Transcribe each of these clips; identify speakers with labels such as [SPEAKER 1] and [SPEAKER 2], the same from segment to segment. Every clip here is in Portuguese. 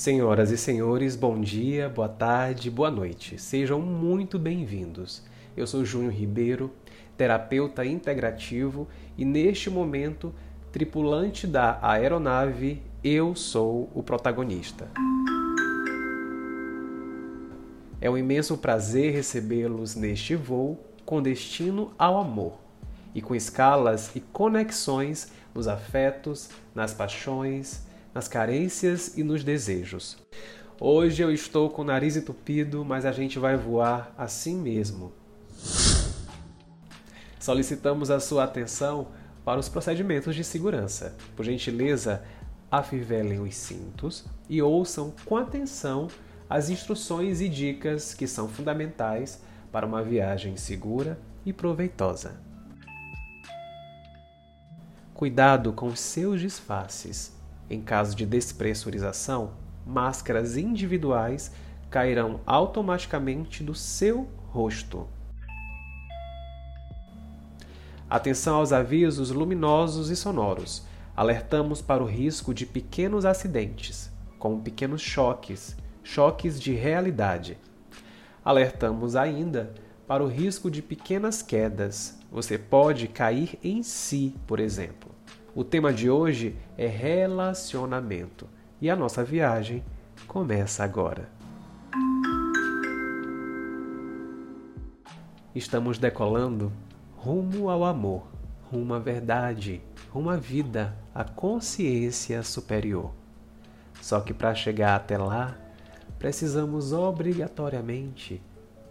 [SPEAKER 1] Senhoras e senhores, bom dia, boa tarde, boa noite. Sejam muito bem-vindos. Eu sou Júnior Ribeiro, terapeuta integrativo e neste momento tripulante da aeronave Eu Sou o Protagonista. É um imenso prazer recebê-los neste voo com destino ao amor e com escalas e conexões nos afetos, nas paixões, nas carências e nos desejos. Hoje eu estou com o nariz entupido, mas a gente vai voar assim mesmo. Solicitamos a sua atenção para os procedimentos de segurança. Por gentileza, afivelem os cintos e ouçam com atenção as instruções e dicas que são fundamentais para uma viagem segura e proveitosa. Cuidado com seus disfarces. Em caso de despressurização, máscaras individuais cairão automaticamente do seu rosto. Atenção aos avisos luminosos e sonoros. Alertamos para o risco de pequenos acidentes, como pequenos choques, choques de realidade. Alertamos ainda para o risco de pequenas quedas. Você pode cair em si, por exemplo. O tema de hoje é relacionamento e a nossa viagem começa agora. Estamos decolando rumo ao amor, rumo à verdade, rumo à vida, à consciência superior. Só que para chegar até lá, precisamos obrigatoriamente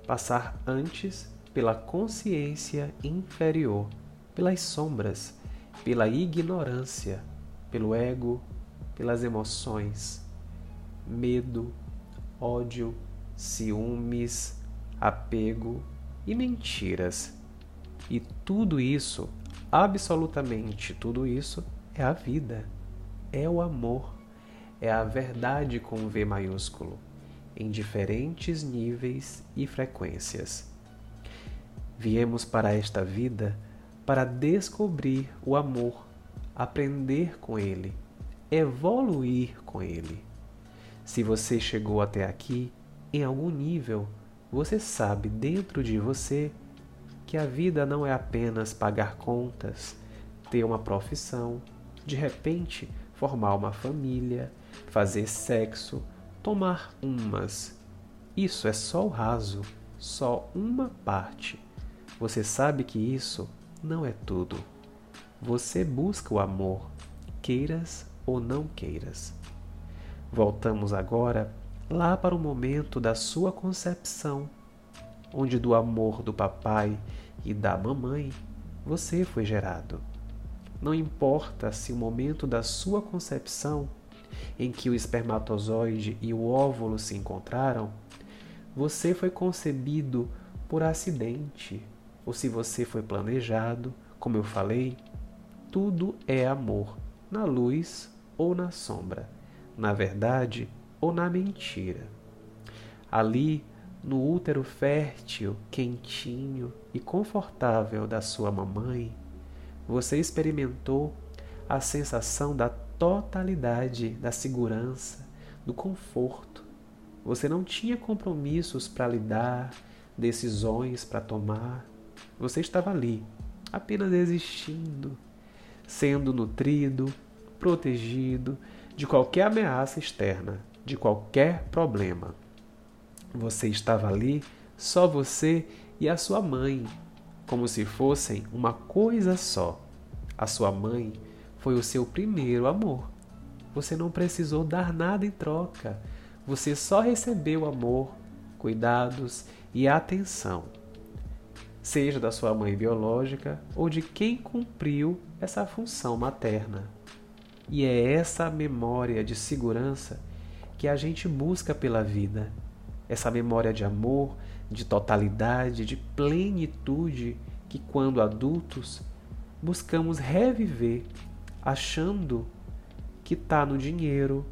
[SPEAKER 1] passar antes pela consciência inferior, pelas sombras pela ignorância, pelo ego, pelas emoções, medo, ódio, ciúmes, apego e mentiras. E tudo isso, absolutamente tudo isso, é a vida, é o amor, é a verdade com V maiúsculo, em diferentes níveis e frequências. Viemos para esta vida para descobrir o amor, aprender com ele, evoluir com ele. Se você chegou até aqui, em algum nível, você sabe dentro de você que a vida não é apenas pagar contas, ter uma profissão, de repente formar uma família, fazer sexo, tomar umas. Isso é só o raso, só uma parte. Você sabe que isso não é tudo. Você busca o amor, queiras ou não queiras. Voltamos agora lá para o momento da sua concepção, onde do amor do papai e da mamãe você foi gerado. Não importa se o momento da sua concepção, em que o espermatozoide e o óvulo se encontraram, você foi concebido por acidente ou se você foi planejado, como eu falei, tudo é amor, na luz ou na sombra, na verdade ou na mentira. Ali, no útero fértil, quentinho e confortável da sua mamãe, você experimentou a sensação da totalidade, da segurança, do conforto. Você não tinha compromissos para lidar, decisões para tomar, você estava ali, apenas existindo, sendo nutrido, protegido de qualquer ameaça externa, de qualquer problema. Você estava ali, só você e a sua mãe, como se fossem uma coisa só. A sua mãe foi o seu primeiro amor. Você não precisou dar nada em troca. Você só recebeu amor, cuidados e atenção seja da sua mãe biológica ou de quem cumpriu essa função materna. E é essa memória de segurança que a gente busca pela vida, essa memória de amor, de totalidade, de plenitude que, quando adultos, buscamos reviver, achando que está no dinheiro,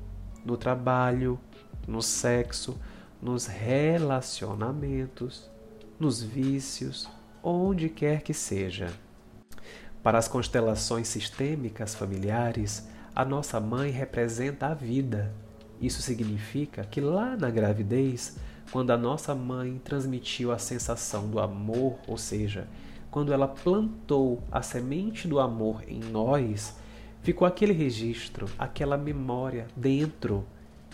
[SPEAKER 1] no trabalho, no sexo, nos relacionamentos, nos vícios, onde quer que seja. Para as constelações sistêmicas familiares, a nossa mãe representa a vida, Isso significa que lá na gravidez, quando a nossa mãe transmitiu a sensação do amor, ou seja, quando ela plantou a semente do amor em nós, ficou aquele registro, aquela memória dentro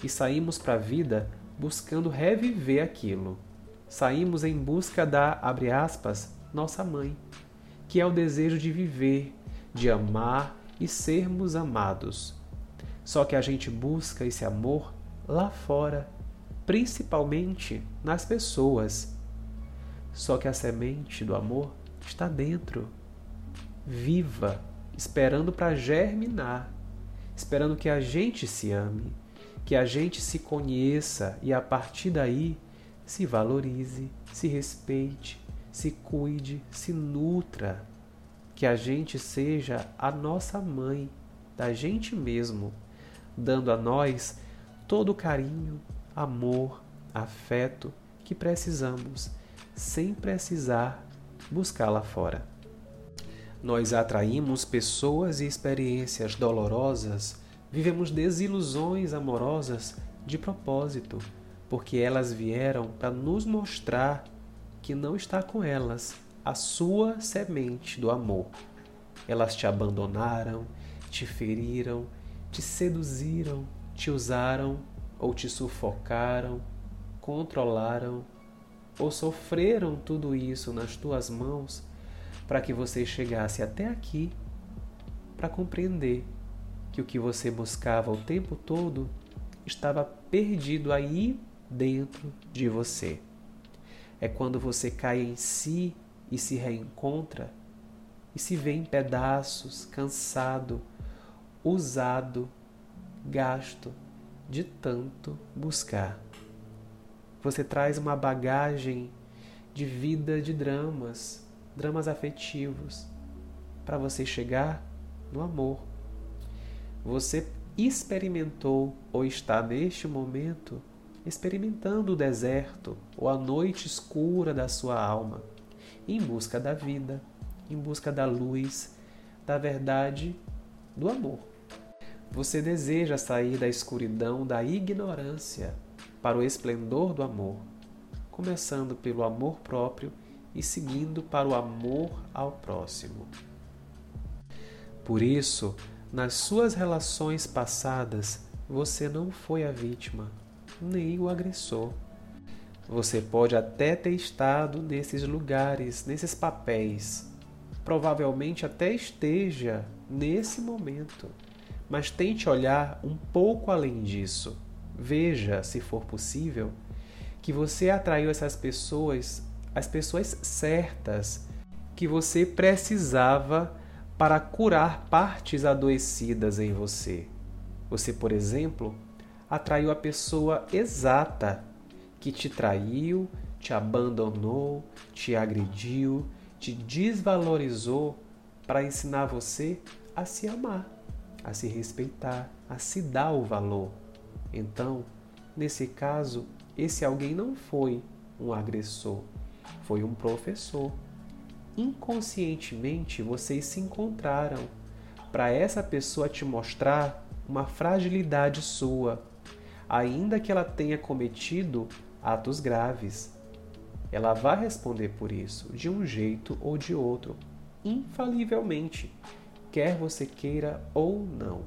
[SPEAKER 1] e saímos para a vida buscando reviver aquilo. Saímos em busca da, abre aspas, nossa mãe, que é o desejo de viver, de amar e sermos amados. Só que a gente busca esse amor lá fora, principalmente nas pessoas. Só que a semente do amor está dentro, viva, esperando para germinar, esperando que a gente se ame, que a gente se conheça e a partir daí se valorize, se respeite, se cuide, se nutra, que a gente seja a nossa mãe, da gente mesmo, dando a nós todo o carinho, amor, afeto que precisamos, sem precisar buscar lá fora. Nós atraímos pessoas e experiências dolorosas, vivemos desilusões amorosas de propósito, porque elas vieram para nos mostrar que não está com elas a sua semente do amor. Elas te abandonaram, te feriram, te seduziram, te usaram ou te sufocaram, controlaram ou sofreram tudo isso nas tuas mãos para que você chegasse até aqui para compreender que o que você buscava o tempo todo estava perdido aí dentro de você é quando você cai em si e se reencontra e se vê em pedaços, cansado, usado, gasto de tanto buscar. Você traz uma bagagem de vida de dramas, dramas afetivos, para você chegar no amor. Você experimentou ou está neste momento experimentando o deserto ou a noite escura da sua alma, em busca da vida, em busca da luz, da verdade, do amor. Você deseja sair da escuridão da ignorância para o esplendor do amor, começando pelo amor próprio e seguindo para o amor ao próximo. Por isso, nas suas relações passadas, você não foi a vítima, nem o agressor. Você pode até ter estado nesses lugares, nesses papéis. Provavelmente até esteja nesse momento. Mas tente olhar um pouco além disso. Veja, se for possível, que você atraiu essas pessoas, as pessoas certas que você precisava para curar partes adoecidas em você. Você, por exemplo, atraiu a pessoa exata que te traiu, te abandonou, te agrediu, te desvalorizou para ensinar você a se amar, a se respeitar, a se dar o valor. Então, nesse caso, esse alguém não foi um agressor, foi um professor. Inconscientemente vocês se encontraram para essa pessoa te mostrar uma fragilidade sua, ainda que ela tenha cometido atos graves. Ela vai responder por isso, de um jeito ou de outro, infalivelmente, quer você queira ou não.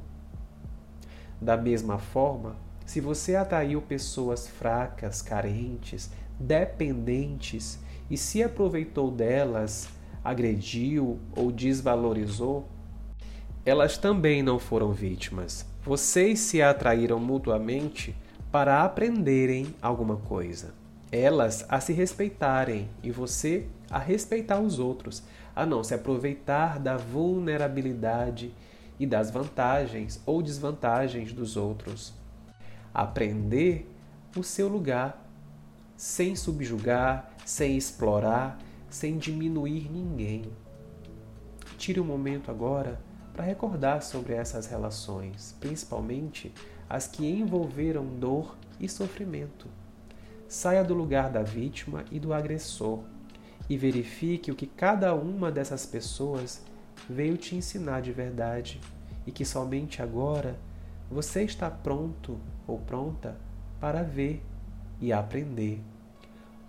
[SPEAKER 1] Da mesma forma, se você atraiu pessoas fracas, carentes, dependentes e se aproveitou delas, agrediu ou desvalorizou, elas também não foram vítimas. Vocês se atraíram mutuamente para aprenderem alguma coisa. Elas a se respeitarem e você a respeitar os outros, a não se aproveitar da vulnerabilidade e das vantagens ou desvantagens dos outros. Aprender o seu lugar, sem subjugar, sem explorar, sem diminuir ninguém. Tire um momento agora para recordar sobre essas relações, principalmente as que envolveram dor e sofrimento. Saia do lugar da vítima e do agressor e verifique o que cada uma dessas pessoas veio te ensinar de verdade e que somente agora você está pronto ou pronta para ver e aprender.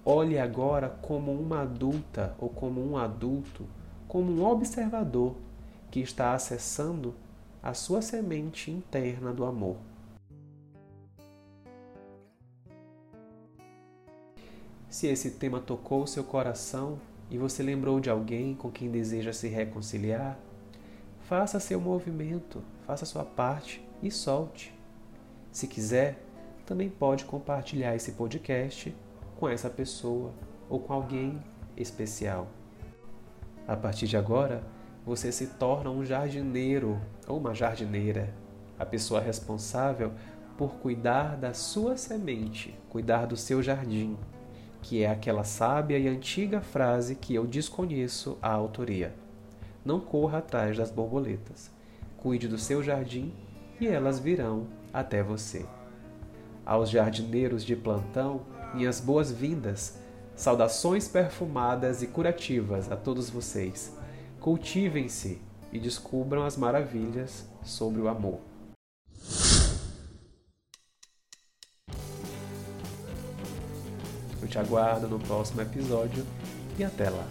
[SPEAKER 1] Olhe agora como uma adulta ou como um adulto, como um observador que está acessando a sua semente interna do amor. Se esse tema tocou seu coração e você lembrou de alguém com quem deseja se reconciliar, faça seu movimento, faça sua parte e solte. Se quiser, também pode compartilhar esse podcast com essa pessoa ou com alguém especial. A partir de agora, você se torna um jardineiro ou uma jardineira, a pessoa responsável por cuidar da sua semente, cuidar do seu jardim que é aquela sábia e antiga frase que eu desconheço a autoria. Não corra atrás das borboletas. Cuide do seu jardim e elas virão até você. Aos jardineiros de plantão, minhas boas-vindas, saudações perfumadas e curativas a todos vocês. Cultivem-se e descubram as maravilhas sobre o amor. Eu te aguardo no próximo episódio e até lá.